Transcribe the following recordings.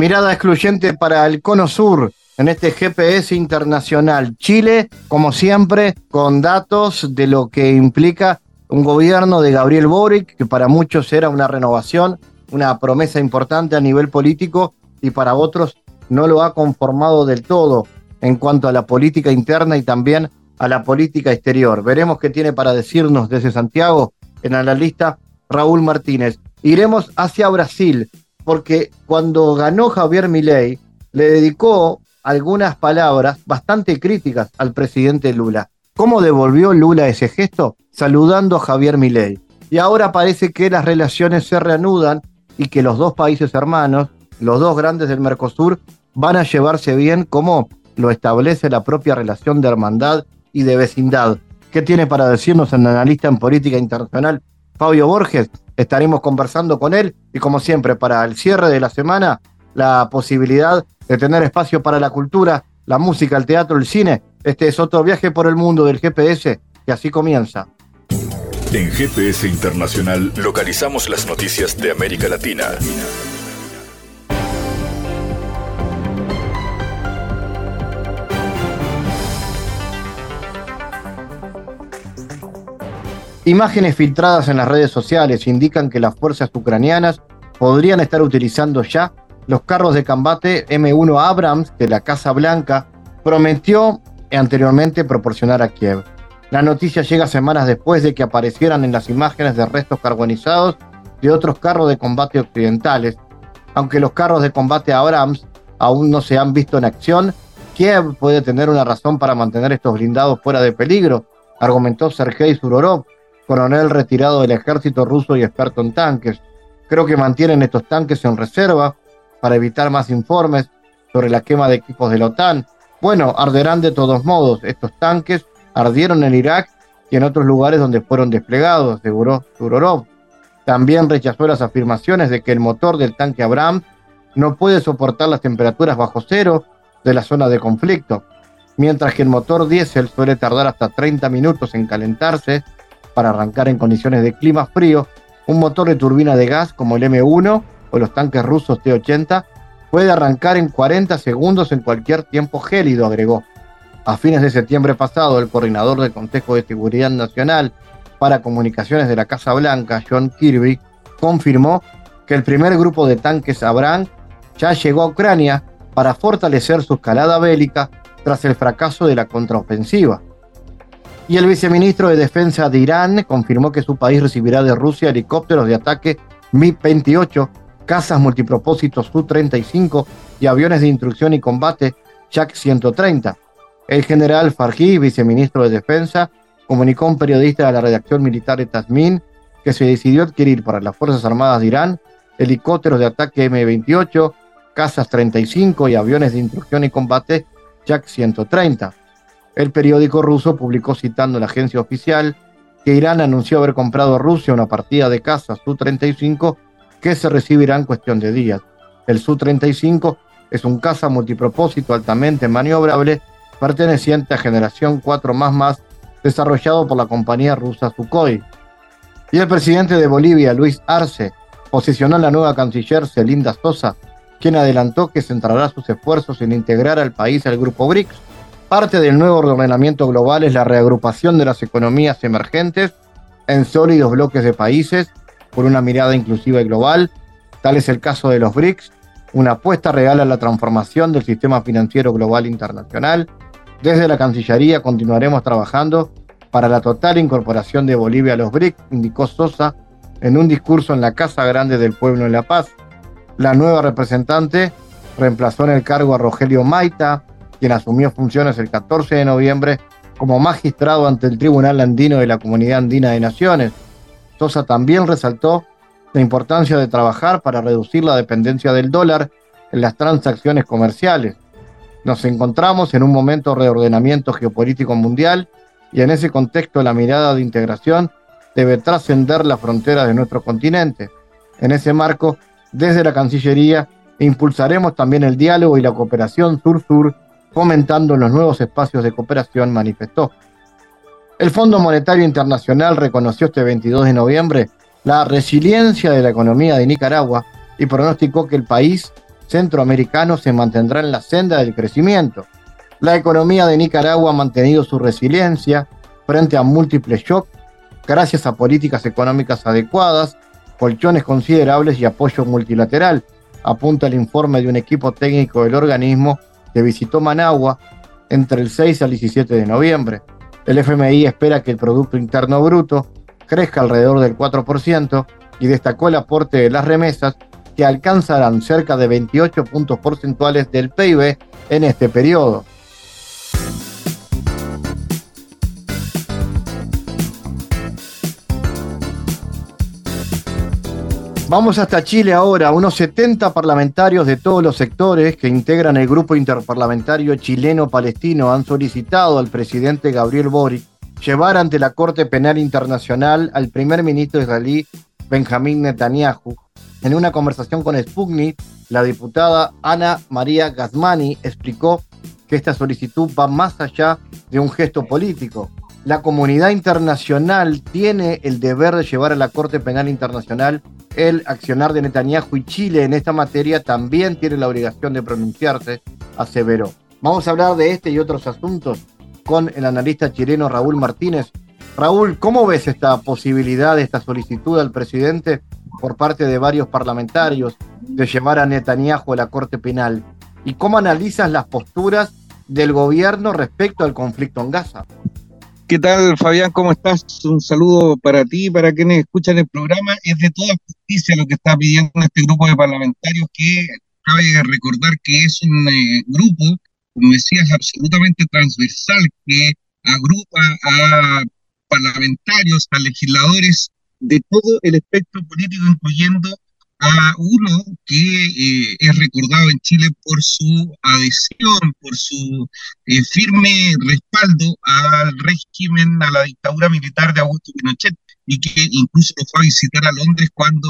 Mirada excluyente para el Cono Sur en este GPS internacional. Chile, como siempre, con datos de lo que implica un gobierno de Gabriel Boric, que para muchos era una renovación, una promesa importante a nivel político y para otros no lo ha conformado del todo en cuanto a la política interna y también a la política exterior. Veremos qué tiene para decirnos desde Santiago en la lista Raúl Martínez. Iremos hacia Brasil, porque cuando ganó Javier Milei, le dedicó algunas palabras bastante críticas al presidente Lula. ¿Cómo devolvió Lula ese gesto? Saludando a Javier Milei. Y ahora parece que las relaciones se reanudan y que los dos países hermanos, los dos grandes del Mercosur, van a llevarse bien como lo establece la propia relación de hermandad y de vecindad. ¿Qué tiene para decirnos el analista en política internacional Fabio Borges? Estaremos conversando con él y como siempre para el cierre de la semana la posibilidad de tener espacio para la cultura, la música, el teatro, el cine. Este es otro viaje por el mundo del GPS que así comienza. En GPS Internacional localizamos las noticias de América Latina. Imágenes filtradas en las redes sociales indican que las fuerzas ucranianas podrían estar utilizando ya los carros de combate M1 Abrams que la Casa Blanca prometió anteriormente proporcionar a Kiev. La noticia llega semanas después de que aparecieran en las imágenes de restos carbonizados de otros carros de combate occidentales. Aunque los carros de combate Abrams aún no se han visto en acción, Kiev puede tener una razón para mantener estos blindados fuera de peligro, argumentó Sergei Surorov, coronel retirado del ejército ruso y experto en tanques. Creo que mantienen estos tanques en reserva para evitar más informes sobre la quema de equipos de la OTAN. Bueno, arderán de todos modos. Estos tanques ardieron en Irak y en otros lugares donde fueron desplegados, aseguró Surorov. También rechazó las afirmaciones de que el motor del tanque Abrams no puede soportar las temperaturas bajo cero de la zona de conflicto, mientras que el motor diésel suele tardar hasta 30 minutos en calentarse para arrancar en condiciones de clima frío, un motor de turbina de gas como el M1 o los tanques rusos T-80 puede arrancar en 40 segundos en cualquier tiempo gélido, agregó. A fines de septiembre pasado, el coordinador del Consejo de Seguridad Nacional para Comunicaciones de la Casa Blanca, John Kirby, confirmó que el primer grupo de tanques Abrams ya llegó a Ucrania para fortalecer su escalada bélica tras el fracaso de la contraofensiva. Y el viceministro de Defensa de Irán confirmó que su país recibirá de Rusia helicópteros de ataque Mi-28, casas multipropósitos Su-35 y aviones de instrucción y combate Yak-130. El general Farhi, viceministro de Defensa, comunicó a un periodista de la redacción militar de Tasmin que se decidió adquirir para las Fuerzas Armadas de Irán helicópteros de ataque M-28, casas 35 y aviones de instrucción y combate Yak-130. El periódico ruso publicó citando a la agencia oficial que Irán anunció haber comprado a Rusia una partida de cazas Su-35 que se recibirá en cuestión de días. El Su-35 es un caza multipropósito altamente maniobrable perteneciente a generación 4 más desarrollado por la compañía rusa Sukhoi. Y el presidente de Bolivia, Luis Arce, posicionó a la nueva canciller Celinda Sosa, quien adelantó que centrará sus esfuerzos en integrar al país al grupo BRICS Parte del nuevo ordenamiento global es la reagrupación de las economías emergentes en sólidos bloques de países por una mirada inclusiva y global. Tal es el caso de los BRICS, una apuesta real a la transformación del sistema financiero global internacional. Desde la Cancillería continuaremos trabajando para la total incorporación de Bolivia a los BRICS, indicó Sosa en un discurso en la Casa Grande del Pueblo en La Paz. La nueva representante reemplazó en el cargo a Rogelio Maita, quien asumió funciones el 14 de noviembre como magistrado ante el Tribunal Andino de la Comunidad Andina de Naciones. Sosa también resaltó la importancia de trabajar para reducir la dependencia del dólar en las transacciones comerciales. Nos encontramos en un momento de reordenamiento geopolítico mundial y en ese contexto la mirada de integración debe trascender las fronteras de nuestro continente. En ese marco, desde la Cancillería, impulsaremos también el diálogo y la cooperación sur-sur, fomentando los nuevos espacios de cooperación, manifestó. El Fondo Monetario Internacional reconoció este 22 de noviembre la resiliencia de la economía de Nicaragua y pronosticó que el país centroamericano se mantendrá en la senda del crecimiento. La economía de Nicaragua ha mantenido su resiliencia frente a múltiples shocks gracias a políticas económicas adecuadas, colchones considerables y apoyo multilateral, apunta el informe de un equipo técnico del organismo que visitó Managua entre el 6 al 17 de noviembre. El FMI espera que el Producto Interno Bruto crezca alrededor del 4% y destacó el aporte de las remesas que alcanzarán cerca de 28 puntos porcentuales del PIB en este periodo. Vamos hasta Chile ahora. Unos 70 parlamentarios de todos los sectores que integran el grupo interparlamentario chileno-palestino han solicitado al presidente Gabriel Boric llevar ante la Corte Penal Internacional al primer ministro israelí Benjamín Netanyahu. En una conversación con Sputnik, la diputada Ana María Gazmani explicó que esta solicitud va más allá de un gesto político. La comunidad internacional tiene el deber de llevar a la Corte Penal Internacional el accionar de Netanyahu y Chile en esta materia también tiene la obligación de pronunciarse, aseveró. Vamos a hablar de este y otros asuntos con el analista chileno Raúl Martínez. Raúl, ¿cómo ves esta posibilidad, esta solicitud al presidente por parte de varios parlamentarios de llevar a Netanyahu a la Corte Penal? ¿Y cómo analizas las posturas del gobierno respecto al conflicto en Gaza? ¿Qué tal, Fabián? ¿Cómo estás? Un saludo para ti y para quienes escuchan el programa. Es de toda justicia lo que está pidiendo este grupo de parlamentarios que cabe recordar que es un eh, grupo, como decías, absolutamente transversal que agrupa a parlamentarios, a legisladores de todo el espectro político, incluyendo a uno que eh, es recordado en Chile por su adhesión, por su eh, firme respaldo al régimen, a la dictadura militar de Augusto Pinochet, y que incluso lo fue a visitar a Londres cuando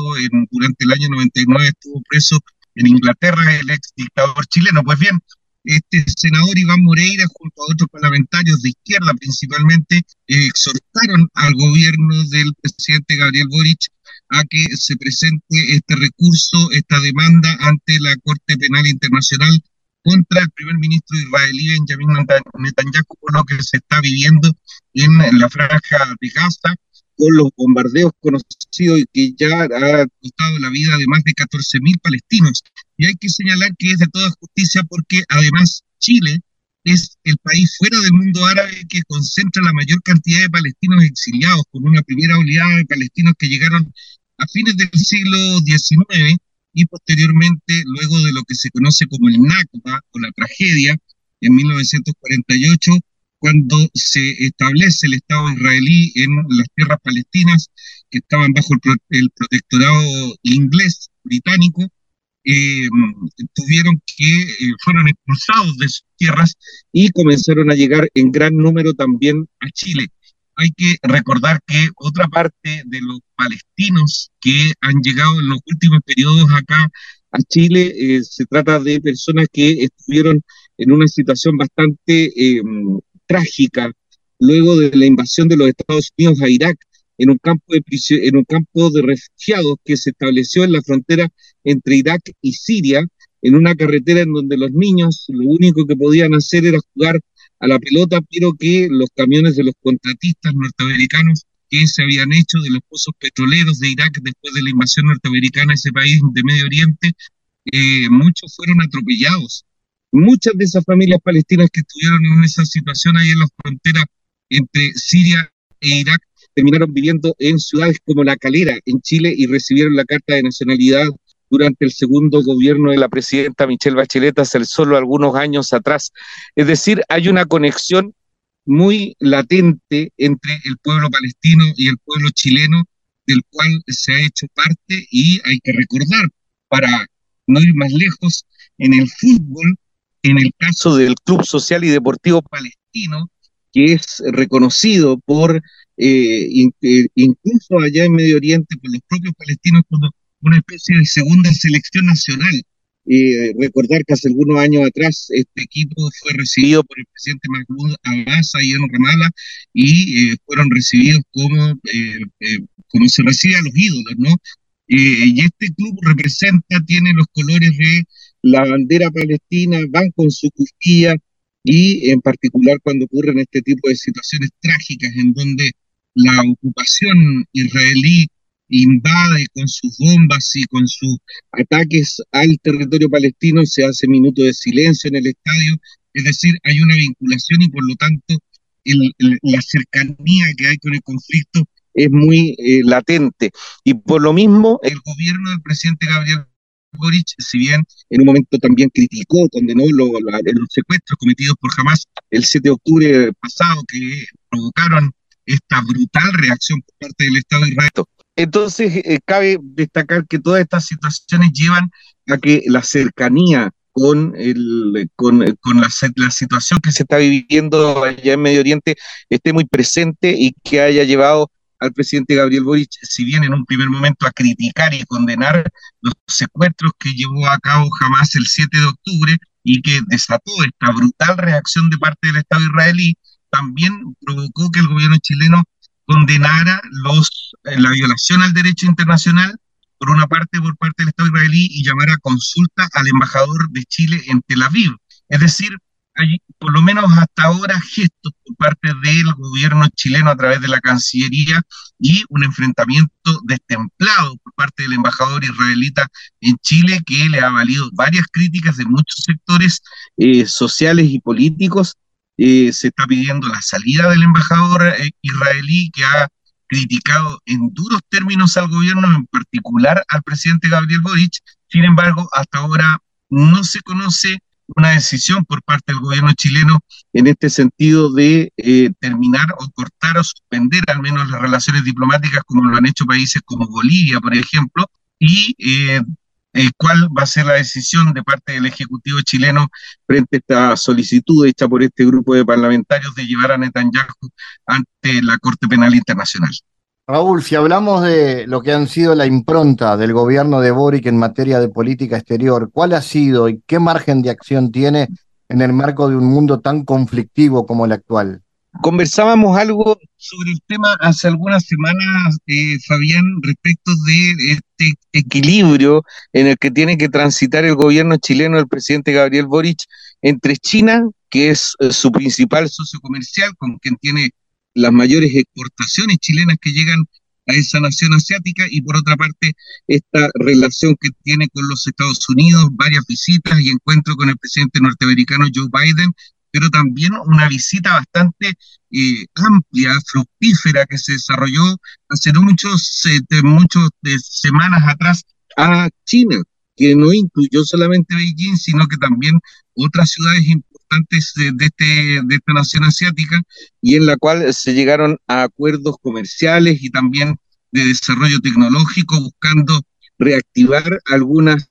durante el año 99 estuvo preso en Inglaterra el ex dictador chileno. Pues bien, este senador Iván Moreira, junto a otros parlamentarios de izquierda principalmente, eh, exhortaron al gobierno del presidente Gabriel Boric a que se presente este recurso, esta demanda ante la Corte Penal Internacional contra el primer ministro israelí Benjamin Netanyahu por lo que se está viviendo en la franja de Gaza, con los bombardeos conocidos que ya ha costado la vida de más de 14.000 palestinos. Y hay que señalar que es de toda justicia porque además Chile es el país fuera del mundo árabe que concentra la mayor cantidad de palestinos exiliados, con una primera oleada de palestinos que llegaron a fines del siglo XIX y posteriormente, luego de lo que se conoce como el Nakba o la tragedia, en 1948, cuando se establece el Estado israelí en las tierras palestinas que estaban bajo el, protectorado inglés británico, eh, tuvieron que, eh, fueron expulsados de sus tierras y comenzaron a llegar en gran número también a Chile hay que recordar que otra parte de los palestinos que han llegado en los últimos periodos acá a Chile eh, se trata de personas que estuvieron en una situación bastante em, trágica luego de la invasión de los Estados Unidos a Irak en un campo de en un campo de refugiados que se estableció en la frontera entre Irak y Siria en una carretera en donde los niños lo único que podían hacer era jugar a la pelota, pero que los camiones de los contratistas norteamericanos que se habían hecho de los pozos petroleros de Irak después de la invasión norteamericana a ese país de Medio Oriente, eh, muchos fueron atropellados. Muchas de esas familias palestinas que estuvieron en esa situación ahí en la frontera entre Siria e Irak terminaron viviendo en ciudades como La Calera, en Chile, y recibieron la carta de nacionalidad durante el segundo gobierno de la presidenta Michelle Bachelet hace solo algunos años atrás. Es decir, hay una conexión muy latente entre el pueblo palestino y el pueblo chileno, del cual se ha hecho parte y hay que recordar, para no ir más lejos, en el fútbol, en el caso del Club Social y Deportivo Palestino, que es reconocido por, eh, eh, incluso allá en Medio Oriente, por los propios palestinos como una especie de segunda selección nacional. Eh, recordar que hace algunos años atrás este equipo fue recibido por el presidente Mahmoud Abbas ahí en Ramallah y fueron recibidos como, como se recibe a los ídolos, ¿no? y este club representa, tiene los colores de la bandera palestina, van con su cufía, y en particular cuando ocurren este tipo de situaciones trágicas en donde la ocupación israelí invade con sus bombas y con sus ataques al territorio palestino, se hace minuto de silencio en el estadio, es decir, hay una vinculación y por lo tanto la cercanía que hay con el conflicto es muy eh, latente. Y por lo mismo, el gobierno del presidente Gabriel Boric, si bien en un momento también criticó, condenó los secuestros cometidos por Hamas el 7 de octubre pasado, que provocaron esta brutal reacción por parte del Estado de Israel. Entonces, eh, cabe destacar que todas estas situaciones llevan a que la cercanía con, el, con, con la, la, situación que se está viviendo allá en Medio Oriente esté muy presente y que haya llevado al presidente Gabriel Boric, si bien en un primer momento a criticar y condenar los secuestros que llevó a cabo jamás el 7 de octubre y que desató esta brutal reacción de parte del Estado israelí, también provocó que el gobierno chileno condenara los, eh, la violación al derecho internacional, por una parte por parte del Estado israelí, y llamara a consulta al embajador de Chile en Tel Aviv. Es decir, hay por lo menos hasta ahora gestos por parte del gobierno chileno a través de la Cancillería y un enfrentamiento destemplado por parte del embajador israelita en Chile que le ha valido varias críticas de muchos sectores eh, sociales y políticos. Eh, se está pidiendo la salida del embajador eh, israelí que ha criticado en duros términos al gobierno, en particular al presidente Gabriel Boric. Sin embargo, hasta ahora no se conoce una decisión por parte del gobierno chileno en este sentido de eh, terminar o cortar o suspender al menos las relaciones diplomáticas como lo han hecho países como Bolivia, por ejemplo, y eh, eh, cuál va a ser la decisión de parte del Ejecutivo chileno frente a esta solicitud hecha por este grupo de parlamentarios de llevar a Netanyahu ante la Corte Penal Internacional. Raúl, si hablamos de lo que han sido la impronta del gobierno de Boric en materia de política exterior, ¿cuál ha sido y qué margen de acción tiene en el marco de un mundo tan conflictivo como el actual? Conversábamos algo sobre el tema hace algunas semanas, eh, Fabián, respecto de este equilibrio en el que tiene que transitar el gobierno chileno, el presidente Gabriel Boric, entre China, que es eh, su principal socio comercial, con quien tiene las mayores exportaciones chilenas que llegan a esa nación asiática y por otra parte esta relación que tiene con los Estados Unidos, varias visitas y encuentros con el presidente norteamericano Joe Biden, pero también una visita bastante eh, amplia, fructífera que se desarrolló hace no muchos, muchos de semanas atrás a China, que no incluyó solamente Beijing, sino que también otras ciudades importantes de, este, de esta nación asiática y en la cual se llegaron a acuerdos comerciales y también de desarrollo tecnológico buscando reactivar algunas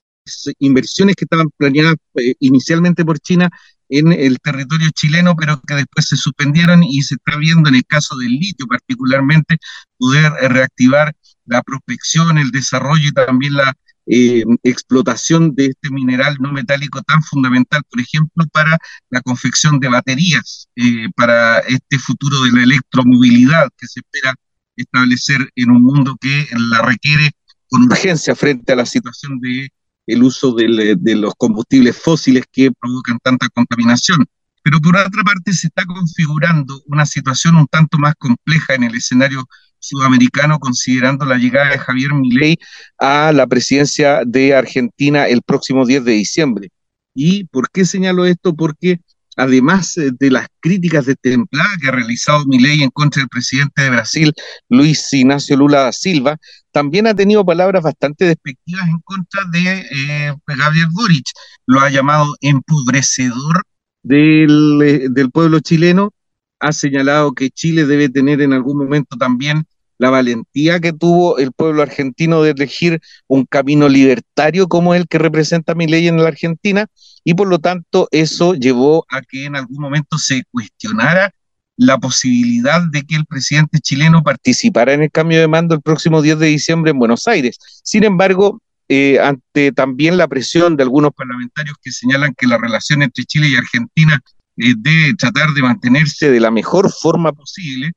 inversiones que estaban planeadas eh, inicialmente por China en el territorio chileno, pero que después se suspendieron y se está viendo en el caso del litio particularmente poder reactivar la prospección, el desarrollo y también la eh, explotación de este mineral no metálico tan fundamental, por ejemplo, para la confección de baterías, eh, para este futuro de la electromovilidad que se espera establecer en un mundo que la requiere con urgencia frente a la situación de el uso de, de los combustibles fósiles que provocan tanta contaminación. Pero por otra parte se está configurando una situación un tanto más compleja en el escenario sudamericano considerando la llegada de Javier Milei a la presidencia de Argentina el próximo 10 de diciembre. ¿Y por qué señalo esto? Porque además eh, de las críticas de templada que ha realizado Milei en contra del presidente de Brasil, Luis Ignacio Lula da Silva, también ha tenido palabras bastante despectivas en contra de eh, Gabriel Boric. Lo ha llamado empobrecedor del, eh, del pueblo chileno ha señalado que Chile debe tener en algún momento también la valentía que tuvo el pueblo argentino de elegir un camino libertario como el que representa mi ley en la Argentina, y por lo tanto eso llevó a que en algún momento se cuestionara la posibilidad de que el presidente chileno participara en el cambio de mando el próximo 10 de diciembre en Buenos Aires. Sin embargo, eh, ante también la presión de algunos parlamentarios que señalan que la relación entre Chile y Argentina eh, debe tratar de mantenerse de la mejor forma posible,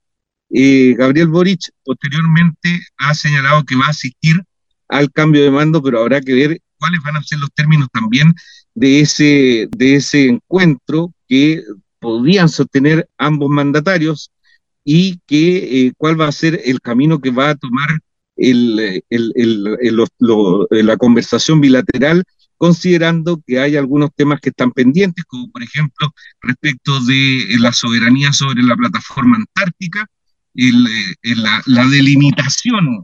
eh, Gabriel Boric posteriormente ha señalado que va a asistir al cambio de mando, pero habrá que ver cuáles van a ser los términos también de ese, de ese encuentro que podían sostener ambos mandatarios y que, eh, cuál va a ser el camino que va a tomar el, la conversación bilateral, considerando que hay algunos temas que están pendientes, como por ejemplo respecto de la soberanía sobre la plataforma antártica, la, la delimitación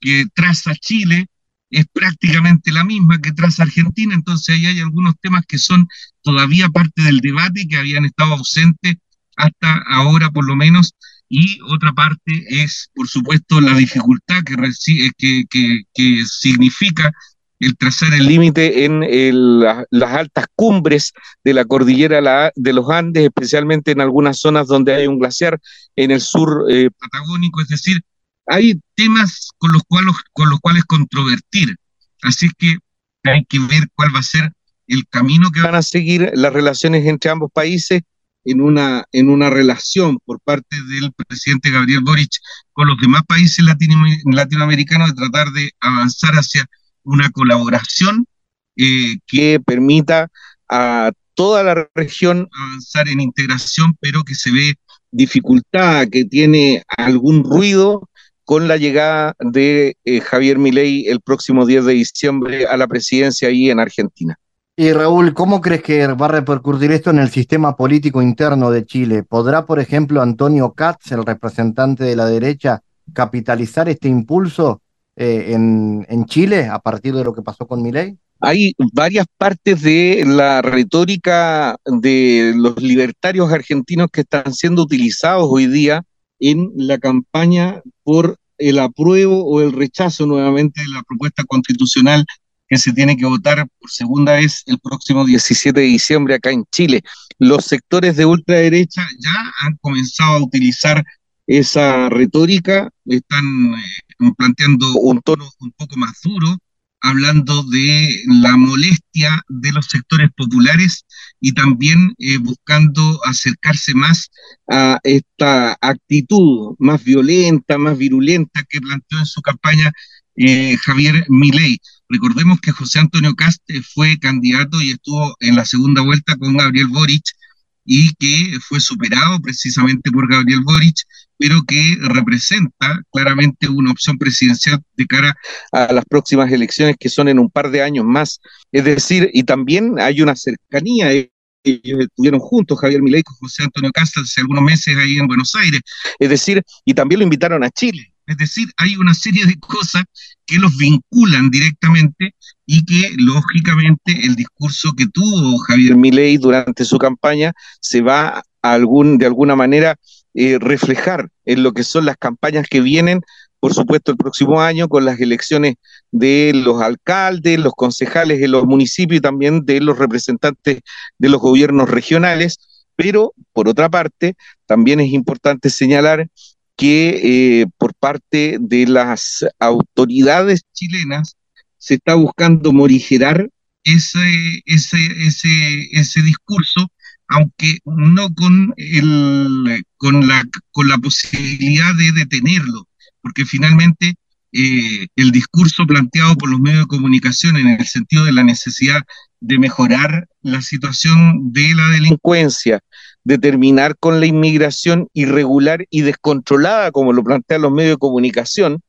que traza Chile es prácticamente la misma que tras Argentina, entonces ahí hay algunos temas que son todavía parte del debate y que habían estado ausentes hasta ahora por lo menos, y otra parte es, por supuesto, la dificultad que, que, que, que significa el trazar el límite en las altas cumbres de la cordillera de los Andes, especialmente en algunas zonas donde hay un glaciar en el sur eh, patagónico, es decir, hay temas con los cuales, con los cuales controvertir. Así que hay que ver cuál va a ser el camino que van a seguir las relaciones entre ambos países en una, en una relación por parte del presidente Gabriel Boric con los demás países latinoamericanos de tratar de avanzar hacia una colaboración eh, que permita a toda la región avanzar en integración, pero que se ve dificultad, que tiene algún ruido con la llegada de eh, Javier Milei el próximo 10 de diciembre a la presidencia ahí en Argentina. Y Raúl, ¿cómo crees que va a repercutir esto en el sistema político interno de Chile? ¿Podrá, por ejemplo, Antonio Katz, el representante de la derecha, capitalizar este impulso eh, en, en, Chile a partir de lo que pasó con Milei? Hay varias partes de la retórica de los libertarios argentinos que están siendo utilizados hoy día en la campaña por el apruebo o el rechazo nuevamente de la propuesta constitucional que se tiene que votar por segunda vez el próximo 17 de diciembre acá en Chile. Los sectores de ultraderecha ya han comenzado a utilizar esa retórica, están eh, planteando un tono un poco más duro, hablando de la molestia de los sectores populares y también eh, buscando acercarse más a esta actitud más violenta, más virulenta que planteó en su campaña eh, Javier Milei. Recordemos que José Antonio Caste fue candidato y estuvo en la segunda vuelta con Gabriel Boric y que fue superado precisamente por Gabriel Boric, pero que representa claramente una opción presidencial de cara a las próximas elecciones que son en un par de años más. Es decir, y también hay una cercanía. Ellos estuvieron juntos, Javier Milei con José Antonio Casta, hace algunos meses ahí en Buenos Aires. Es decir, y también lo invitaron a Chile. Es decir, hay una serie de cosas que los vinculan directamente y que lógicamente el discurso que tuvo Javier Milei durante su campaña se va a algún, de alguna manera eh, reflejar en lo que son las campañas que vienen, por supuesto, el próximo año con las elecciones de los alcaldes, los concejales en los municipios y también de los representantes de los gobiernos regionales. Pero, por otra parte, también es importante señalar que eh, por parte de las autoridades chilenas se está buscando morigerar ese, ese, ese, ese discurso aunque no con, el, con, la, con la posibilidad de detenerlo, porque finalmente eh, el discurso planteado por los medios de comunicación en el sentido de la necesidad de mejorar la situación de la delincuencia, de terminar con la inmigración irregular y descontrolada, como lo plantean los medios de comunicación,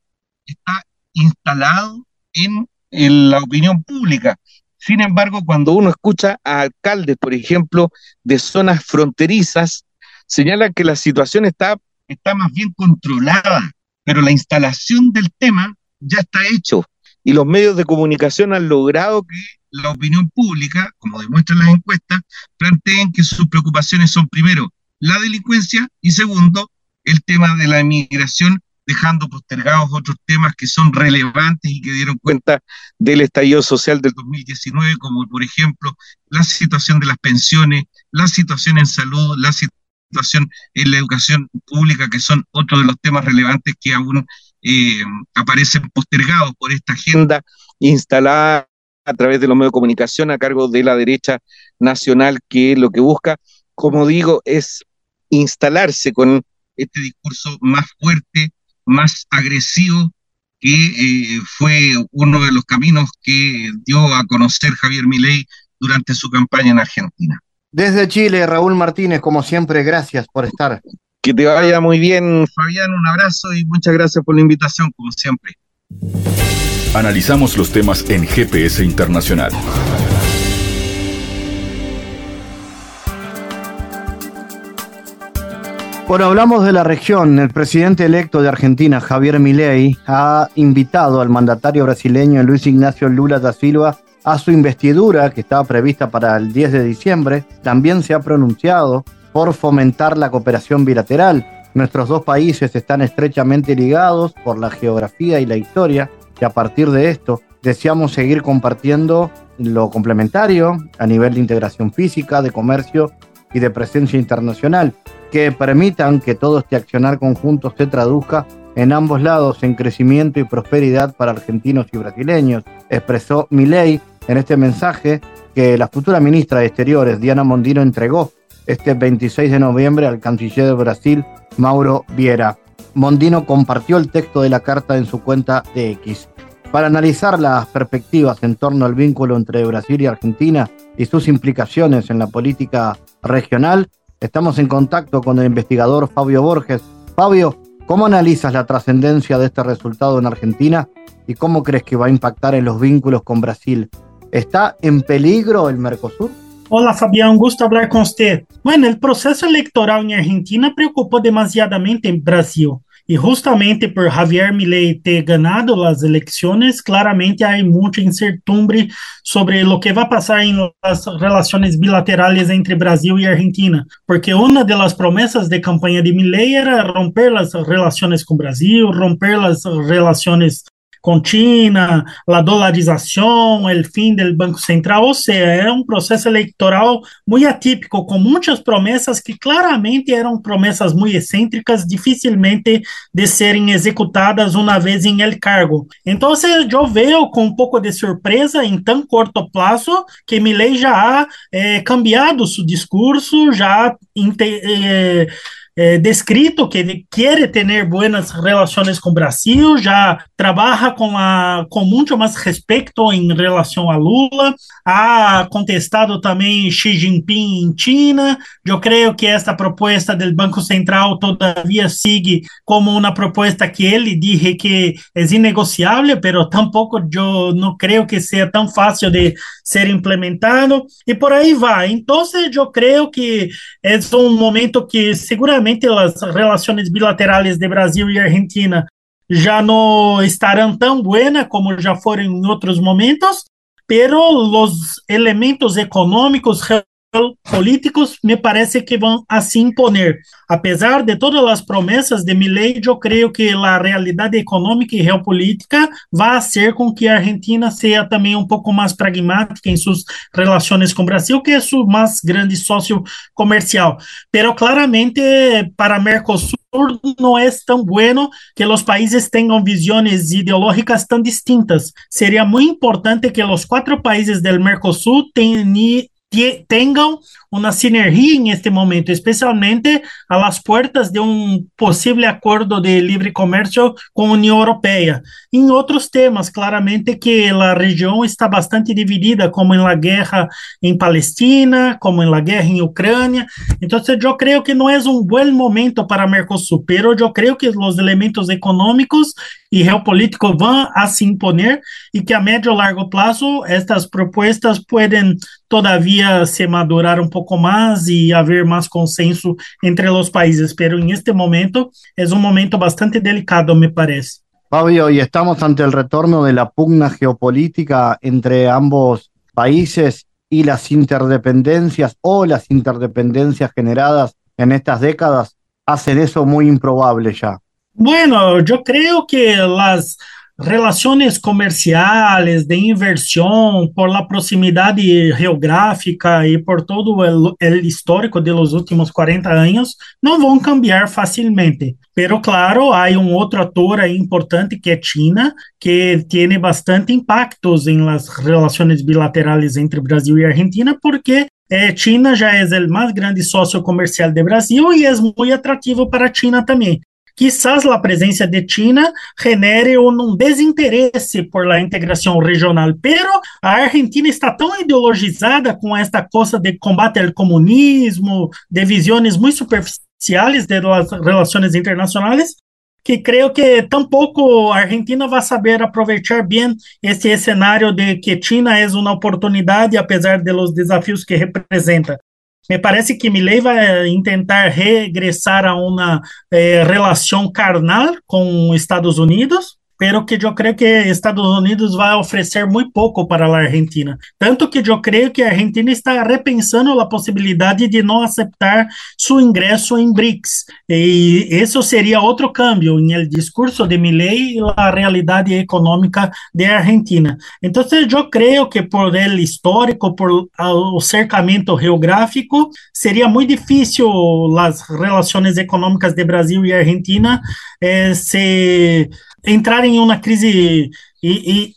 está instalado en, en la opinión pública. Sin embargo, cuando uno escucha a alcaldes, por ejemplo, de zonas fronterizas, señalan que la situación está, está más bien controlada, pero la instalación del tema ya está hecho. Y los medios de comunicación han logrado que la opinión pública, como demuestran las encuestas, planteen que sus preocupaciones son primero la delincuencia y segundo el tema de la inmigración dejando postergados otros temas que son relevantes y que dieron cuenta del estallido social del 2019, como por ejemplo la situación de las pensiones, la situación en salud, la situación en la educación pública, que son otros de los temas relevantes que aún eh, aparecen postergados por esta agenda instalada a través de los medios de comunicación a cargo de la derecha nacional, que lo que busca, como digo, es instalarse con este discurso más fuerte, más agresivo, que eh, fue uno de los caminos que dio a conocer Javier Milei durante su campaña en Argentina. Desde Chile, Raúl Martínez, como siempre, gracias por estar. Que te vaya muy bien, Fabián, un abrazo y muchas gracias por la invitación, como siempre. Analizamos los temas en GPS Internacional. Bueno, hablamos de la región. El presidente electo de Argentina, Javier Milei, ha invitado al mandatario brasileño Luis Ignacio Lula da Silva a su investidura, que estaba prevista para el 10 de diciembre. También se ha pronunciado por fomentar la cooperación bilateral. Nuestros dos países están estrechamente ligados por la geografía y la historia, y a partir de esto deseamos seguir compartiendo lo complementario a nivel de integración física, de comercio y de presencia internacional que permitan que todo este accionar conjunto se traduzca en ambos lados en crecimiento y prosperidad para argentinos y brasileños, expresó Milei en este mensaje que la futura ministra de Exteriores, Diana Mondino, entregó este 26 de noviembre al canciller de Brasil, Mauro Vieira. Mondino compartió el texto de la carta en su cuenta de X. Para analizar las perspectivas en torno al vínculo entre Brasil y Argentina y sus implicaciones en la política regional, Estamos en contacto con el investigador Fabio Borges. Fabio, ¿cómo analizas la trascendencia de este resultado en Argentina y cómo crees que va a impactar en los vínculos con Brasil? ¿Está en peligro el Mercosur? Hola Fabián, gusto hablar con usted. Bueno, el proceso electoral en Argentina preocupó demasiadamente en Brasil. E justamente por Javier Milei ter ganado as eleições, claramente há muita incertidumbre sobre o que vai passar em las relações bilaterais entre Brasil e Argentina, porque uma das promessas de campanha de Milei era romper as relações com o Brasil, romper as relações China, a dolarização, o fim do Banco Central, ou seja, é um processo eleitoral muito atípico, com muitas promessas que claramente eram promessas muito excêntricas, dificilmente de serem executadas uma vez em el cargo. Então, eu vejo com um pouco de surpresa, em tão curto prazo, que Milley já ha é, cambiado seu discurso, já eh, descrito que quiere tener buenas relaciones con Brasil, ya trabaja con, la, con mucho más respeto en relación a Lula, ha contestado también Xi Jinping en China. Yo creo que esta propuesta del Banco Central todavía sigue como una propuesta que él dije que es innegociable, pero tampoco yo no creo que sea tan fácil de ser implementado. Y por ahí va. Entonces yo creo que es un momento que seguramente seguramente as relações bilaterais de Brasil e Argentina já não estarão tão buenas como já foram em outros momentos, pero os elementos econômicos políticos me parece que vão assim imponer. Apesar de todas as promessas de Milei, eu creio que a realidade econômica e geopolítica vai ser com que a Argentina seja também um pouco mais pragmática em suas relações com o Brasil, que é seu mais grande sócio comercial. Pero claramente para Mercosul não é tão bueno que os países tenham visões ideológicas tão distintas. Seria muito importante que os quatro países do Mercosul tenham tengan una sinergia en este momento, especialmente a las puertas de un posible acuerdo de libre comercio con la Unión Europea. En otros temas, claramente que la región está bastante dividida, como en la guerra en Palestina, como en la guerra en Ucrania. Entonces yo creo que no es un buen momento para Mercosur, pero yo creo que los elementos económicos y geopolíticos van a se imponer y que a medio o largo plazo estas propuestas pueden todavía se madurar un poco más y haber más consenso entre los países, pero en este momento es un momento bastante delicado, me parece. Fabio, y estamos ante el retorno de la pugna geopolítica entre ambos países y las interdependencias o las interdependencias generadas en estas décadas hacen eso muy improbable ya. Bueno, yo creo que las relaciones comerciales, de inversión, por la proximidad geográfica y por todo el, el, histórico de los últimos 40 años, no van a cambiar fácilmente. Pero claro, hay un otro actor ahí importante que es China, que tiene bastante impactos en las relaciones bilaterales entre Brasil y Argentina, porque eh, China já é o mais grande sócio comercial do Brasil e é muito atrativo para a China também. Quizás a presença de China genere um desinteresse por la integração regional, pero a Argentina está tão ideologizada com esta coisa de combate ao comunismo, de visões muito superficiais de relações internacionais, que creio que tampouco a Argentina vai saber aproveitar bem esse cenário de que China é uma oportunidade, apesar de los desafios que representa. Me parece que Milley vai tentar regressar a uma eh, relação carnal com Estados Unidos, pero que eu creio que Estados Unidos vai oferecer muito pouco para a Argentina. Tanto que eu creio que a Argentina está repensando a possibilidade de não aceitar seu ingresso em BRICS. E isso seria outro câmbio no discurso de Milei e a realidade econômica da Argentina. Então, eu creio que por ele histórico, por o cercamento geográfico, seria muito difícil as relações econômicas de Brasil e Argentina eh, se entrar em uma crise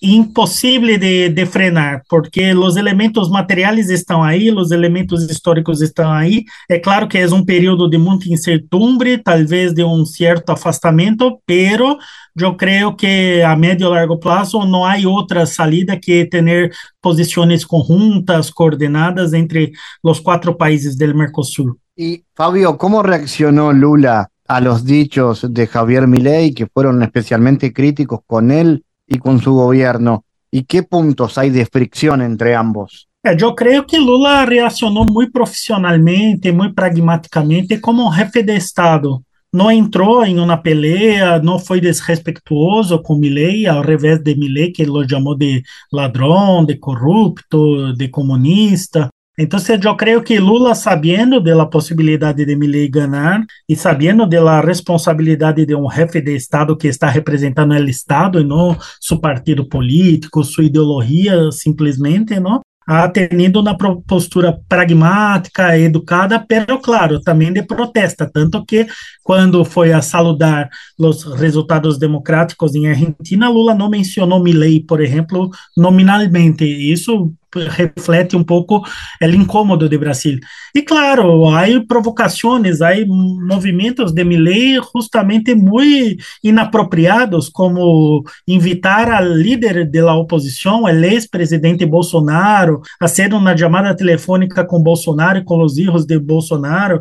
impossível de, de, frenar, porque os elementos materiais estão aí, os elementos históricos estão aí. É claro que é um período de muita incertidumbre, talvez de um certo afastamento, pero eu creio que a médio e largo prazo não há outra salida que ter posições conjuntas, coordenadas entre os quatro países do Mercosul. E, Fabio, como reaccionou Lula a los dichos de Javier Milei, que fueron especialmente críticos con él y con su gobierno? ¿Y qué puntos hay de fricción entre ambos? É, eu creio que Lula reacionou muito profissionalmente, muito pragmaticamente, como jefe de Estado. Não entrou em uma peleia, não foi desrespeituoso com Milley, ao revés de Milley, que ele chamou de ladrão, de corrupto, de comunista. Então, eu creio que Lula, sabendo da possibilidade de Milei ganhar e sabendo da responsabilidade de um jefe de Estado que está representando o Estado e não seu partido político, sua ideologia, simplesmente, não? ha tenido uma postura pragmática, educada, pero claro, também de protesta, tanto que quando foi a saludar os resultados democráticos em Argentina, Lula não mencionou Milei, por exemplo, nominalmente. Isso reflete um pouco o incômodo de Brasil. E claro, há provocações, há movimentos de Milley justamente muito inapropriados, como invitar al líder da oposição, o ex-presidente Bolsonaro, a ser uma chamada telefônica com Bolsonaro e com os filhos de Bolsonaro.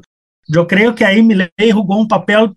Eu creio que aí Milley jogou um papel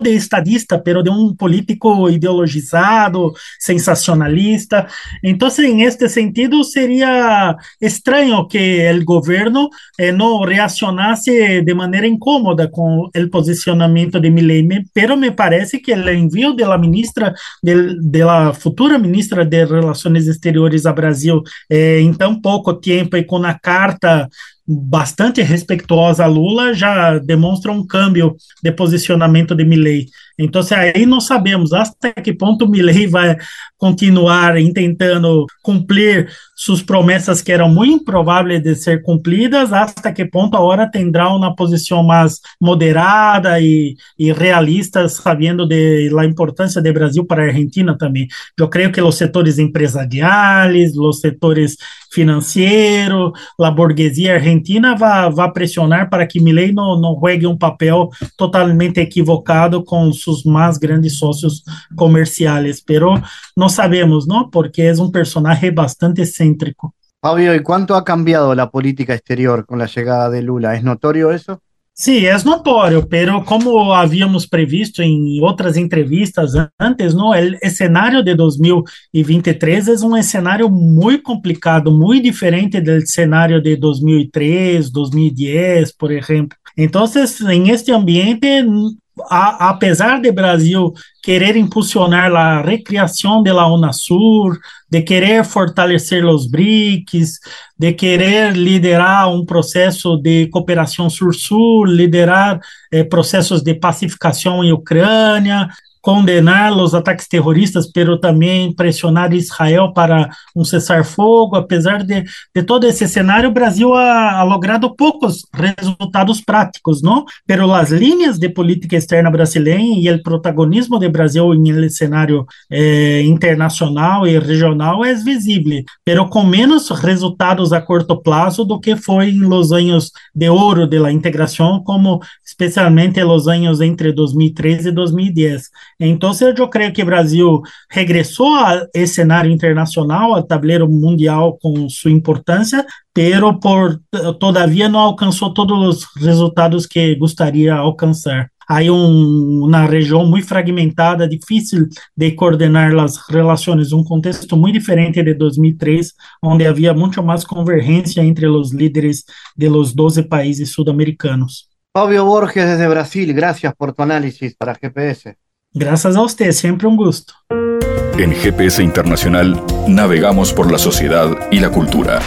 de estadista, pero de um político ideologizado, sensacionalista. Então, em este sentido, seria estranho que o governo eh, não reacionasse de maneira incômoda com o posicionamento de Milei, pero me parece que o envio da ministra, da futura ministra de Relações Exteriores a Brasil, eh, em tão pouco tempo e com a carta bastante respeituosa a Lula já demonstra um câmbio de posicionamento de Milley. Então, aí não sabemos até que ponto Milley vai continuar tentando cumprir suas promessas que eram muito improváveis de ser cumpridas, até que ponto a hora terá uma posição mais moderada e, e realista, sabendo de la importância do Brasil para a Argentina também. Eu creio que os setores empresariais, os setores financeiros, a burguesia argentina vai, vai pressionar para que Milley não, não juegue um papel totalmente equivocado com os sus más grandes socios comerciales, pero no sabemos, ¿no? Porque es un personaje bastante excéntrico. Fabio, ¿y cuánto ha cambiado la política exterior con la llegada de Lula? ¿Es notorio eso? Sí, es notorio, pero como habíamos previsto en otras entrevistas antes, ¿no? El escenario de 2023 es un escenario muy complicado, muy diferente del escenario de 2003, 2010, por ejemplo. Entonces, en este ambiente, a, apesar de Brasil querer impulsionar a recriação da UNASUR, de querer fortalecer os BRICS, de querer liderar um processo de cooperação Sur-Sur, liderar eh, processos de pacificação em Ucrânia, condenar os ataques terroristas, pero também pressionar Israel para um cessar-fogo. Apesar de, de todo esse cenário, o Brasil ha, ha, logrado poucos resultados práticos, não? Pero as linhas de política externa brasileira e o protagonismo de Brasil em cenário eh, internacional e regional é visível, pero com menos resultados a curto prazo do que foi los anos de ouro da integração, como especialmente los anos entre 2013 e 2010. Então, eu creio que o Brasil regressou a esse cenário internacional, ao tabuleiro mundial com sua importância, pero por todavia não alcançou todos os resultados que gostaria alcançar. Há um, uma região muito fragmentada, difícil de coordenar as relações, um contexto muito diferente de 2003, onde havia muito mais convergência entre os líderes de los 12 países sul-americanos. Fabio Borges desde Brasil, gracias por tu análisis para GPS. Gracias a usted, siempre un gusto. En GPS Internacional navegamos por la sociedad y la cultura.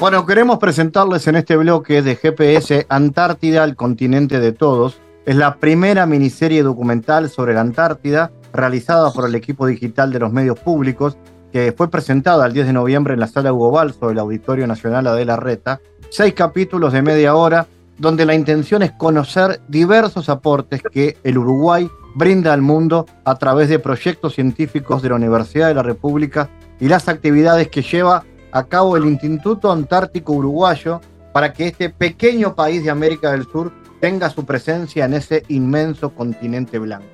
Bueno, queremos presentarles en este bloque de GPS Antártida, el continente de todos. Es la primera miniserie documental sobre la Antártida realizada por el equipo digital de los medios públicos que fue presentada el 10 de noviembre en la sala Hugo Balso del Auditorio Nacional Adela Reta, seis capítulos de media hora, donde la intención es conocer diversos aportes que el Uruguay brinda al mundo a través de proyectos científicos de la Universidad de la República y las actividades que lleva a cabo el Instituto Antártico Uruguayo para que este pequeño país de América del Sur tenga su presencia en ese inmenso continente blanco.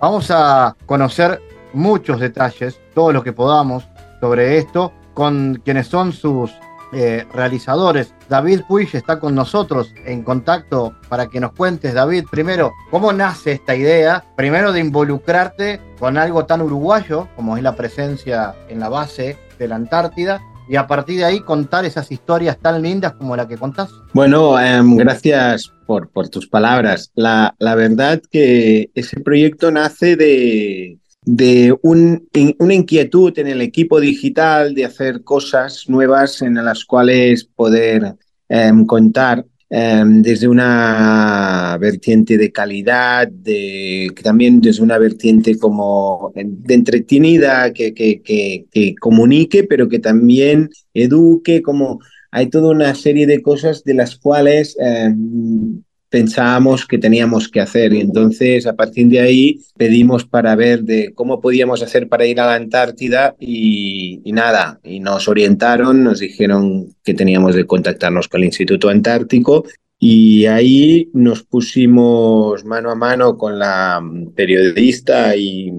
Vamos a conocer muchos detalles, todo lo que podamos sobre esto, con quienes son sus eh, realizadores. David Puig está con nosotros en contacto para que nos cuentes, David, primero, cómo nace esta idea, primero de involucrarte con algo tan uruguayo como es la presencia en la base de la Antártida, y a partir de ahí contar esas historias tan lindas como la que contás. Bueno, em, gracias por, por, tus palabras. La, la verdad que ese proyecto nace de, de un, una inquietud en el equipo digital de hacer cosas nuevas en las cuales poder em, contar em, desde una vertiente de calidad, de, también desde una vertiente como de entretenida, que, que, que, que comunique, pero que también eduque, como hay toda una serie de cosas de las cuales em, pensábamos que teníamos que hacer. Y entonces, a partir de ahí, pedimos para ver de cómo podíamos hacer para ir a la Antártida y, nada, y nos orientaron, nos dijeron que teníamos de contactarnos con el Instituto Antártico y ahí nos pusimos mano a mano con la periodista y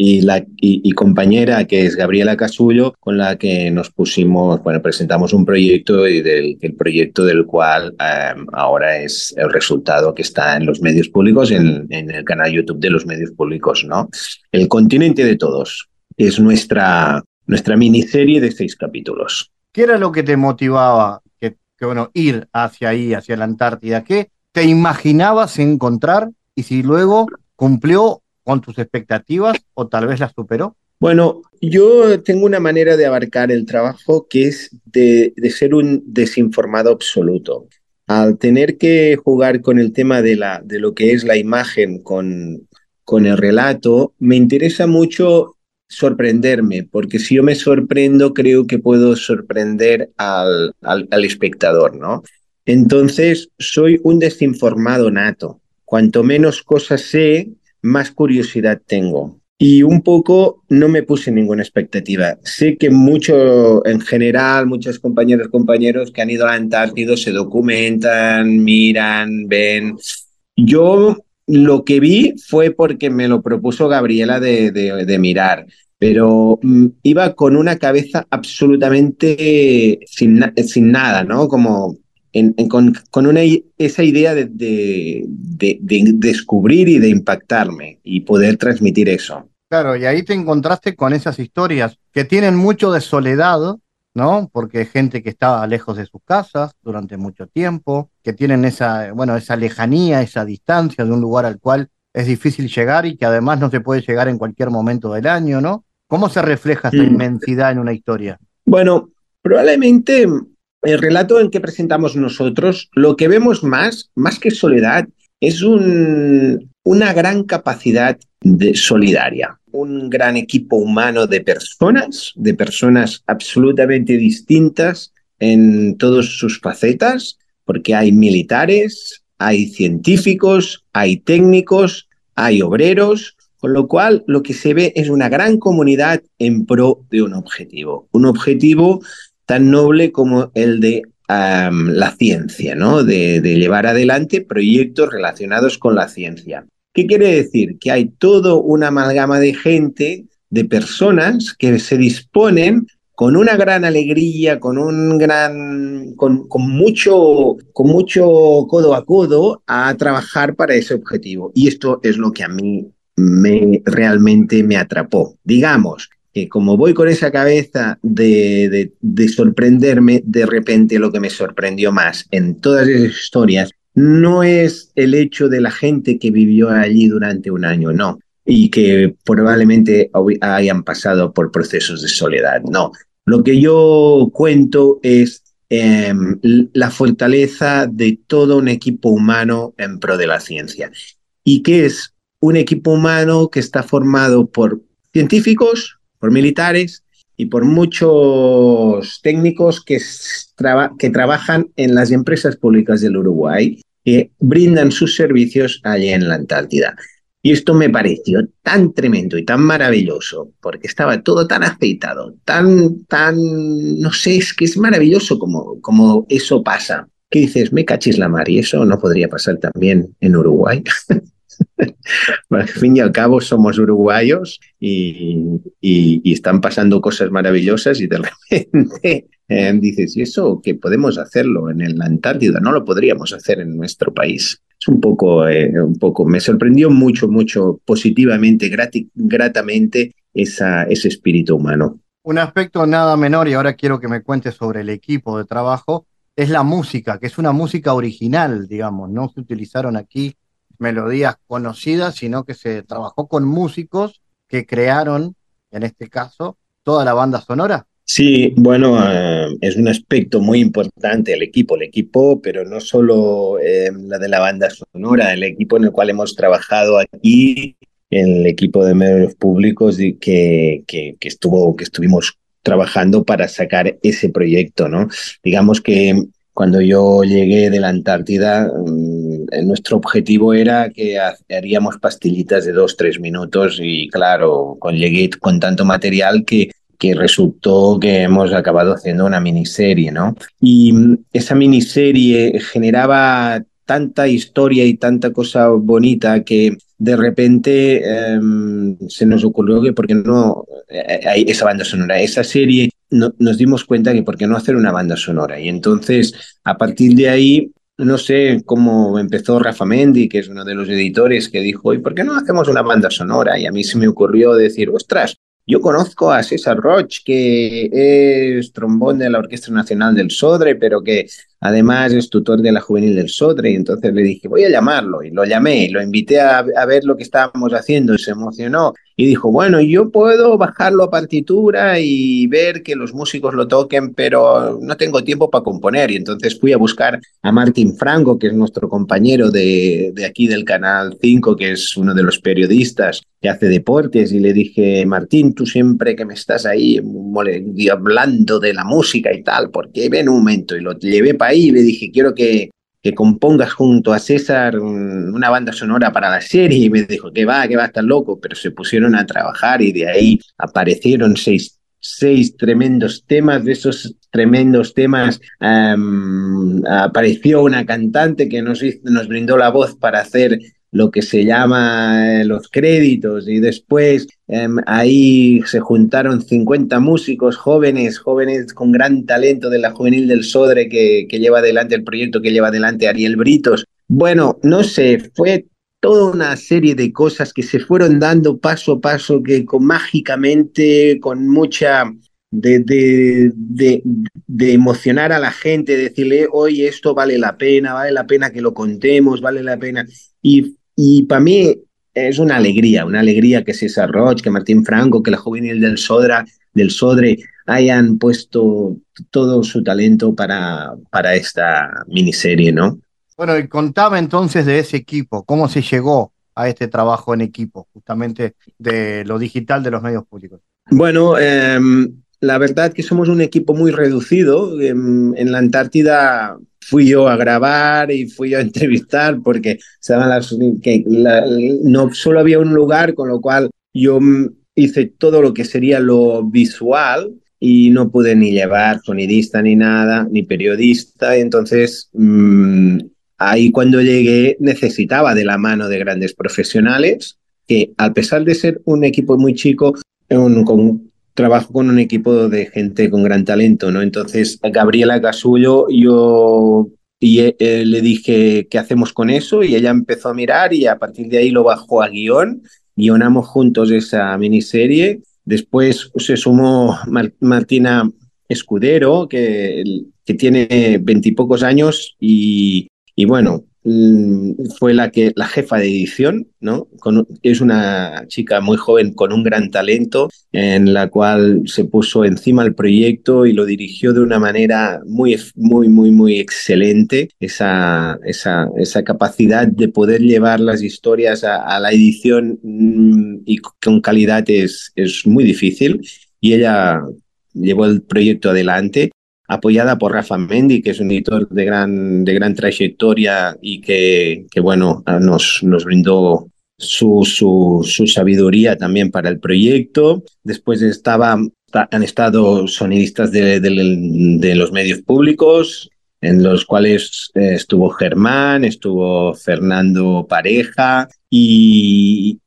y, la, y, compañera que es Gabriela Casullo, con la que nos pusimos, bueno, presentamos un proyecto y del el proyecto del cual em, ahora es el resultado que está en los medios públicos, en, en, el canal YouTube de los medios públicos, ¿no? El continente de todos es nuestra, nuestra miniserie de seis capítulos. ¿Qué era lo que te motivaba que, que bueno, ir hacia ahí, hacia la Antártida? ¿Qué te imaginabas encontrar y si luego cumplió con tus expectativas o tal vez las superó? Bueno, yo tengo una manera de abarcar el trabajo que es de, ser un desinformado absoluto. Al tener que jugar con el tema de, la, de lo que es la imagen con, con el relato, me interesa mucho sorprenderme, porque si yo me sorprendo, creo que puedo sorprender al, al, al espectador, ¿no? Entonces, soy un desinformado nato. Cuanto menos cosas sé, más curiosidad tengo. Y un poco no me puse ninguna expectativa. Sé que mucho, en general, muchos compañeros, compañeros que han ido a Antártida se documentan, miran, ven. Yo lo que vi fue porque me lo propuso Gabriela de, de, de mirar, pero mm, iba con una cabeza absolutamente sin, sin nada, ¿no? Como con, con, una, esa idea de, de, de, de, descubrir y de impactarme y poder transmitir eso. Claro, y ahí te encontraste con esas historias que tienen mucho de soledad, ¿no? Porque hay gente que estaba lejos de sus casas durante mucho tiempo, que tienen esa, bueno, esa lejanía, esa distancia de un lugar al cual es difícil llegar y que además no se puede llegar en cualquier momento del año, ¿no? ¿Cómo se refleja esta Mm. inmensidad en una historia? Bueno, probablemente el relato en que presentamos nosotros, lo que vemos más, más que soledad, es un- una gran capacidad de solidaria, un gran equipo humano de personas, de personas absolutamente distintas en todas sus facetas, porque hay militares, hay científicos, hay técnicos, hay obreros, con lo cual lo que se ve es una gran comunidad en pro de un objetivo, un objetivo tan noble como el de la ciencia, ¿no? De, de, llevar adelante proyectos relacionados con la ciencia. ¿Qué quiere decir? Que hay todo una amalgama de gente, de personas que se disponen con una gran alegría, con un gran, con, con, mucho, con mucho codo a codo a trabajar para ese objetivo. Y esto es lo que a mí me, realmente me atrapó. Digamos, como voy con esa cabeza de, de, de, sorprenderme, de repente lo que me sorprendió más en todas esas historias no es el hecho de la gente que vivió allí durante un año, no, y que probablemente hayan pasado por procesos de soledad, no. Lo que yo cuento es eh, la fortaleza de todo un equipo humano en pro de la ciencia, y que es un equipo humano que está formado por científicos, por militares y por muchos técnicos que, traba, que, trabajan en las empresas públicas del Uruguay que brindan sus servicios allí en la Antártida. Y esto me pareció tan tremendo y tan maravilloso, porque estaba todo tan aceitado, tan, tan, no sé, es que es maravilloso como, como eso pasa. ¿Qué dices? Me cachis la mar y eso no podría pasar también en Uruguay. al fin y al cabo somos uruguayos y, están pasando cosas maravillosas y de repente eh, dices, ¿y eso que podemos hacerlo en la Antártida? No lo podríamos hacer en nuestro país. Es un poco, eh, un poco, me sorprendió mucho, mucho positivamente, grati, gratamente esa, ese espíritu humano. Un aspecto nada menor, y ahora quiero que me cuentes sobre el equipo de trabajo, es la música, que es una música original, digamos, no se utilizaron aquí melodías conocidas, sino que se trabajó con músicos que crearon, en este caso, toda la banda sonora. Sí, bueno, uh, es un aspecto muy importante el equipo, el equipo, pero no solo eh, la de la banda sonora, el equipo en el cual hemos trabajado aquí, el equipo de medios públicos que, que, que estuvo, que estuvimos trabajando para sacar ese proyecto, ¿no? Digamos que cuando yo llegué de la Antártida, nuestro objetivo era que haríamos pastillitas de dos, tres minutos y claro, con, llegué con tanto material que, que resultó que hemos acabado haciendo una miniserie, ¿no? Y esa miniserie generaba tanta historia y tanta cosa bonita que de repente eh, se nos ocurrió que por qué no eh, hay esa banda sonora, esa serie, no, nos dimos cuenta que por qué no hacer una banda sonora. Y entonces, a partir de ahí, no sé cómo empezó Rafa Mendy, que es uno de los editores, que dijo, ¿y por qué no hacemos una banda sonora? Y a mí se me ocurrió decir, ostras, yo conozco a César Roch, que es trombón de la Orquesta Nacional del Sodre, pero que además es tutor de la Juvenil del Sodre. Y entonces le dije, voy a llamarlo. Y lo llamé, lo invité a, a, ver lo que estábamos haciendo. Y se emocionó. Y dijo, bueno, yo puedo bajarlo a partitura y ver que los músicos lo toquen, pero no tengo tiempo para componer. Y entonces fui a buscar a Martín Franco, que es nuestro compañero de, de aquí del Canal 5, que es uno de los periodistas que hace deportes. Y le dije, Martín, tú siempre que me estás ahí hablando de la música y tal, porque ven un momento. Y lo llevé para ahí le dije, quiero que, que compongas junto a César una banda sonora para la serie y me dijo que va, que va a estar loco, pero se pusieron a trabajar y de ahí aparecieron seis, seis tremendos temas, de esos tremendos temas apareció una cantante que nos, nos brindó la voz para hacer lo que se llama los créditos y después eh, ahí se juntaron 50 músicos jóvenes, jóvenes con gran talento de la juvenil del Sodre que, que lleva adelante el proyecto que lleva adelante Ariel Britos. Bueno, no sé, fue toda una serie de cosas que se fueron dando paso a paso, que con mágicamente, con mucha de, de, de, emocionar a la gente, decirle, oye, esto vale la pena, vale la pena que lo contemos, vale la pena. Y, y para mí es una alegría, una alegría que César Roch, que Martín Franco, que la juvenil del Sodra, del Sodre hayan puesto todo su talento para, para esta miniserie, ¿no? Bueno, y contaba entonces de ese equipo, cómo se llegó a este trabajo en equipo, justamente de lo digital de los medios públicos. Bueno, em, la verdad que somos un equipo muy reducido. En, en, la Antártida fui yo a grabar y fui yo a entrevistar porque las, que la, no solo había un lugar, con lo cual yo hice todo lo que sería lo visual y no pude ni llevar sonidista ni nada, ni periodista. Entonces, mmm, ahí cuando llegué necesitaba de la mano de grandes profesionales que, a pesar de ser un equipo muy chico, un, con, trabajo con un equipo de gente con gran talento, ¿no? Entonces, a Gabriela Casullo, yo y eh, le dije, ¿qué hacemos con eso? Y ella empezó a mirar y a partir de ahí lo bajó a guion, guionamos juntos esa miniserie. Después se sumó Martina Escudero, que, que tiene veintipocos años y, y bueno, fue la que la jefa de edición, ¿no? es una chica muy joven con un gran talento, en la cual se puso encima el proyecto y lo dirigió de una manera muy, muy, muy, muy excelente. Esa, esa, esa capacidad de poder llevar las historias a, la edición mm, y con calidad es, es muy difícil. Y ella llevó el proyecto adelante apoyada por Rafa Mendy, que es un editor de gran, de gran trayectoria y que, que bueno, nos, nos brindó su, su, su, sabiduría también para el proyecto. Después estaba, han estado sonidistas de, de los medios públicos, en los cuales eh, estuvo Germán, estuvo Fernando Pareja y,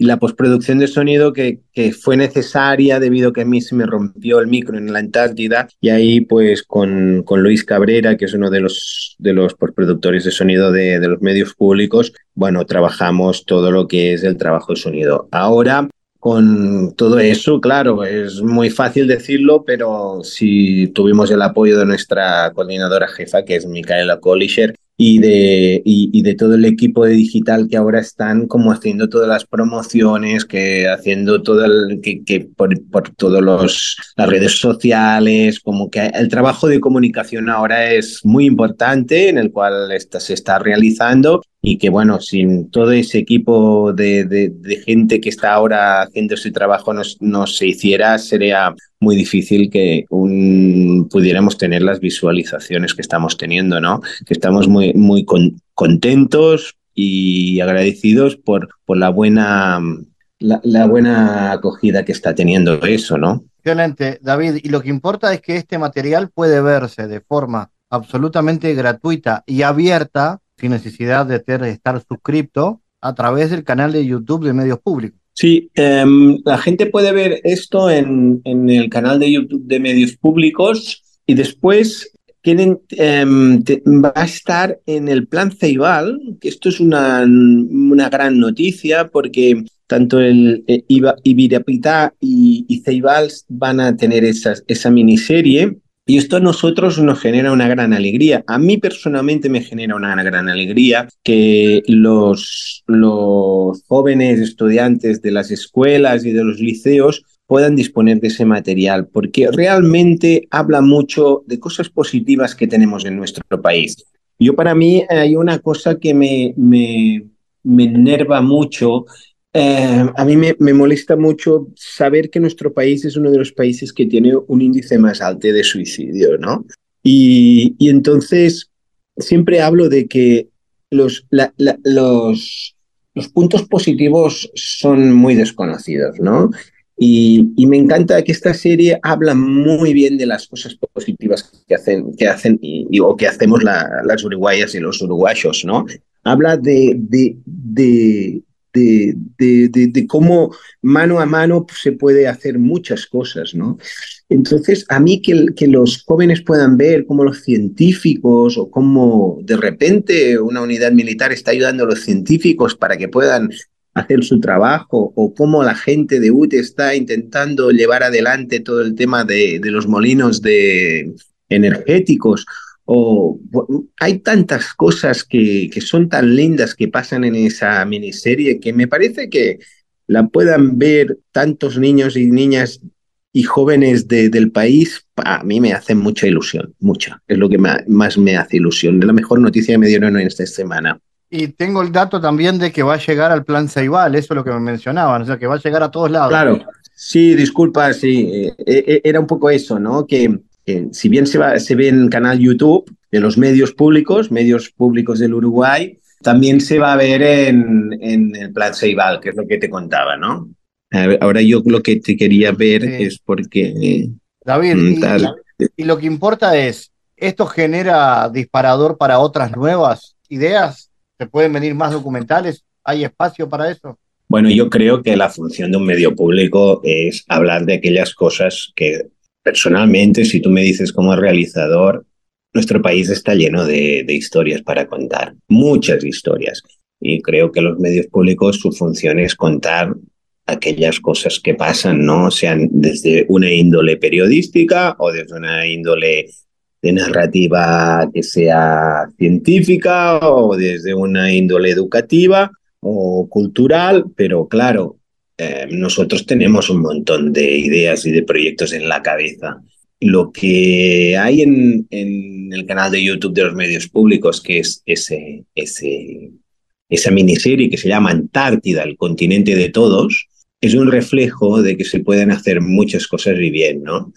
la postproducción de sonido que, fue necesaria debido a que a mí se me rompió el micro en la Antártida y ahí pues con, con Luis Cabrera, que es uno de los, de los postproductores de sonido de, de los medios públicos, bueno, trabajamos todo lo que es el trabajo de sonido. Ahora con todo eso, claro, es muy fácil decirlo, pero si tuvimos el apoyo de nuestra coordinadora jefa, que es Micaela Kolischer, y de, y, de todo el equipo de digital que ahora están como haciendo todas las promociones, que haciendo todo el, que, que por, por todas las redes sociales, como que el trabajo de comunicación ahora es muy importante, en el cual está, se está realizando y que bueno, sin todo ese equipo de, de, gente que está ahora haciendo ese trabajo no, no se hiciera, sería muy difícil que un, pudiéramos tener las visualizaciones que estamos teniendo, ¿no? Que estamos muy, muy con, contentos y agradecidos por, por la buena la, buena acogida que está teniendo eso, ¿no? Excelente, David. Y lo que importa es que este material puede verse de forma absolutamente gratuita y abierta sin necesidad de ter, estar suscrito a través del canal de YouTube de Medios Públicos. Sí, eh, la gente puede ver esto en, en, el canal de YouTube de Medios Públicos y después tienen, eh, te, va a estar en el plan Ceibal, que esto es una, una gran noticia porque tanto el eh, Ibirapitá y, y Ceibal van a tener esas, esa miniserie y esto a nosotros nos genera una gran alegría. A mí personalmente me genera una gran alegría que los, jóvenes estudiantes de las escuelas y de los liceos puedan disponer de ese material, porque realmente habla mucho de cosas positivas que tenemos en nuestro país. Yo para mí hay una cosa que me, me, me enerva mucho eh, a mí me, me, molesta mucho saber que nuestro país es uno de los países que tiene un índice más alto de suicidio, ¿no? Y, y entonces siempre hablo de que los, la, la, los, los puntos positivos son muy desconocidos, ¿no? Y, y, me encanta que esta serie habla muy bien de las cosas positivas que hacen, que hacen y, o que hacemos la, las uruguayas y los uruguayos, ¿no? Habla de, de, de, de, de, de, cómo mano a mano se puede hacer muchas cosas, ¿no? Entonces, a mí que, que, los jóvenes puedan ver cómo los científicos o cómo de repente una unidad militar está ayudando a los científicos para que puedan hacer su trabajo o cómo la gente de UTE está intentando llevar adelante todo el tema de, de los molinos de energéticos o hay tantas cosas que, que, son tan lindas que pasan en esa miniserie que me parece que la puedan ver tantos niños y niñas y jóvenes de, del país, a mí me hace mucha ilusión, mucha. Es lo que más me hace ilusión. Es la mejor noticia que me dieron en esta semana. Y tengo el dato también de que va a llegar al plan Ceibal, eso es lo que me mencionaban, o sea, que va a llegar a todos lados. Claro, sí, disculpa, sí, eh, eh, era un poco eso, ¿no? Que si bien se, va, se ve en canal YouTube de los medios públicos, medios públicos del Uruguay, también se va a ver en, en el Plan Ceibal, que es lo que te contaba, ¿no? Ahora yo lo que te quería ver sí. es porque... David, mm, y, y, lo que importa es, ¿esto genera disparador para otras nuevas ideas? ¿Se pueden venir más documentales? ¿Hay espacio para eso? Bueno, yo creo que la función de un medio público es hablar de aquellas cosas que personalmente, si tú me dices como realizador, nuestro país está lleno de, historias para contar, muchas historias. Y creo que los medios públicos, su función es contar aquellas cosas que pasan, ¿no? Sean desde una índole periodística o desde una índole de narrativa que sea científica o desde una índole educativa o cultural, pero claro, eh, nosotros tenemos un montón de ideas y de proyectos en la cabeza. Lo que hay en, en el canal de YouTube de los medios públicos, que es ese, ese, esa miniserie que se llama Antártida, el continente de todos, es un reflejo de que se pueden hacer muchas cosas y bien, ¿no?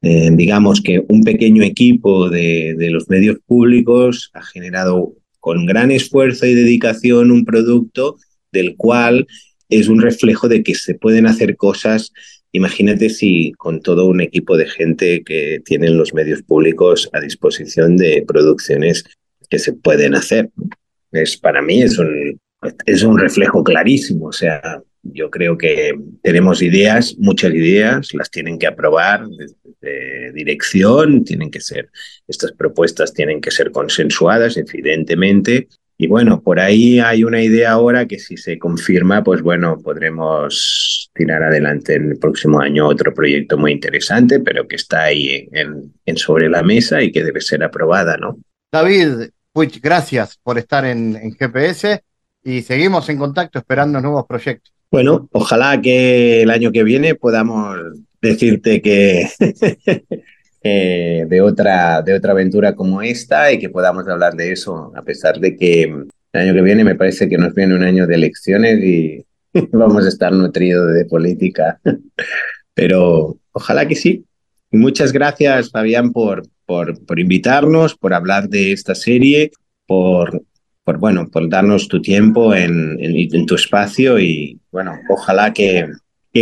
Eh, digamos que un pequeño equipo de, de, los medios públicos ha generado con gran esfuerzo y dedicación un producto del cual es un reflejo de que se pueden hacer cosas. Imagínate si con todo un equipo de gente que tienen los medios públicos a disposición de producciones que se pueden hacer. Es, para mí es un, es un reflejo clarísimo. O sea, yo creo que tenemos ideas, muchas ideas, las tienen que aprobar desde dirección, tienen que ser, estas propuestas tienen que ser consensuadas, evidentemente, y bueno, por ahí hay una idea ahora que si se confirma, pues bueno, podremos tirar adelante en el próximo año otro proyecto muy interesante, pero que está ahí en, en sobre la mesa y que debe ser aprobada, ¿no? David, Puig, gracias por estar en, en GPS y seguimos en contacto esperando nuevos proyectos. Bueno, ojalá que el año que viene podamos decirte que eh, de, otra, de otra aventura como esta y que podamos hablar de eso, a pesar de que el año que viene me parece que nos viene un año de elecciones y vamos a estar nutridos de política. Pero ojalá que sí. Y muchas gracias, Fabián, por, por, por invitarnos, por hablar de esta serie, por, por, bueno, por darnos tu tiempo en, en, en tu espacio y bueno, ojalá que,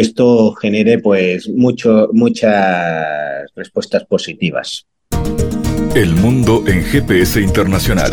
esto genere pues mucho, muchas respuestas positivas. El mundo en GPS internacional.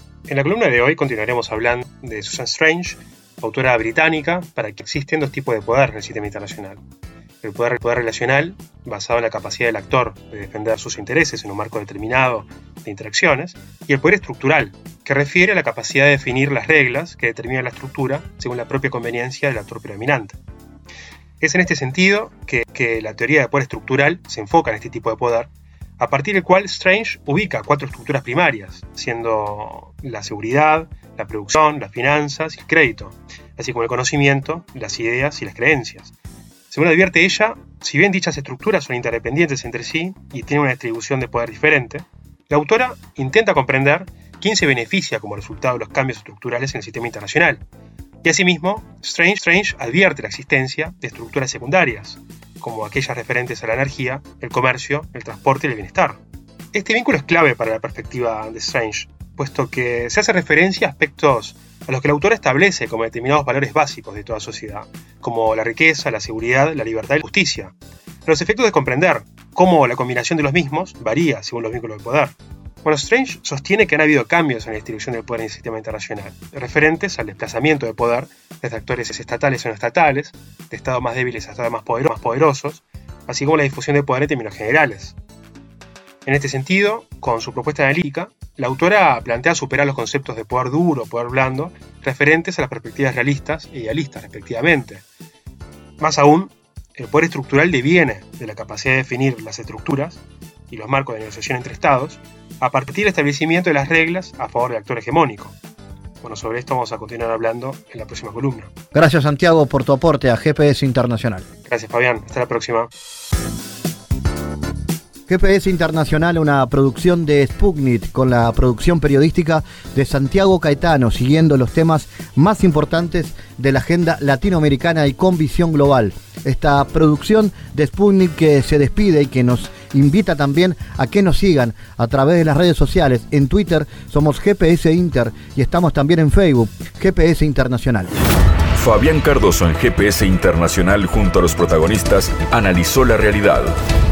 En la columna de hoy continuaremos hablando de Susan Strange, autora británica, para que existen dos tipos de poder en el sistema internacional. El poder, el poder relacional, basado en la capacidad del actor de defender sus intereses en un marco determinado de interacciones, y el poder estructural, que refiere a la capacidad de definir las reglas que determinan la estructura según la propia conveniencia del actor predominante. Es en este sentido que, que la teoría de poder estructural se enfoca en este tipo de poder a partir del cual Strange ubica cuatro estructuras primarias, siendo la seguridad, la producción, las finanzas y el crédito, así como el conocimiento, las ideas y las creencias. Según advierte ella, si bien dichas estructuras son interdependientes entre sí y tienen una distribución de poder diferente, la autora intenta comprender quién se beneficia como resultado de los cambios estructurales en el sistema internacional, Y asimismo, Strange, Strange advierte la existencia de estructuras secundarias, como aquellas referentes a la energía, el comercio, el transporte y el bienestar. Este vínculo es clave para la perspectiva de Strange, puesto que se hace referencia a aspectos a los que el autor establece como determinados valores básicos de toda sociedad, como la riqueza, la seguridad, la libertad y la justicia. Los efectos de comprender cómo la combinación de los mismos varía según los vínculos de poder. Bueno, Strange sostiene que han habido cambios en la distribución del poder en el sistema internacional, referentes al desplazamiento de poder desde actores estatales o no estatales, de estados más débiles a estados más, poderosos, así como la difusión de poder en términos generales. En este sentido, con su propuesta analítica, la autora plantea superar los conceptos de poder duro, poder blando, referentes a las perspectivas realistas e idealistas, respectivamente. Más aún, el poder estructural deviene de la capacidad de definir las estructuras y los marcos de negociación entre estados a partir del establecimiento de las reglas a favor del actor hegemónico. Bueno, sobre esto vamos a continuar hablando en la próxima columna. Gracias Santiago por tu aporte a GPS Internacional. Gracias Fabián, hasta la próxima. GPS Internacional, una producción de Sputnik con la producción periodística de Santiago Caetano, siguiendo los temas más importantes de la agenda latinoamericana y con visión global. Esta producción de Sputnik que se despide y que nos invita también a que nos sigan a través de las redes sociales. En Twitter somos GPS Inter y estamos también en Facebook, GPS Internacional. Fabián Cardoso en GPS Internacional junto a los protagonistas analizó la realidad.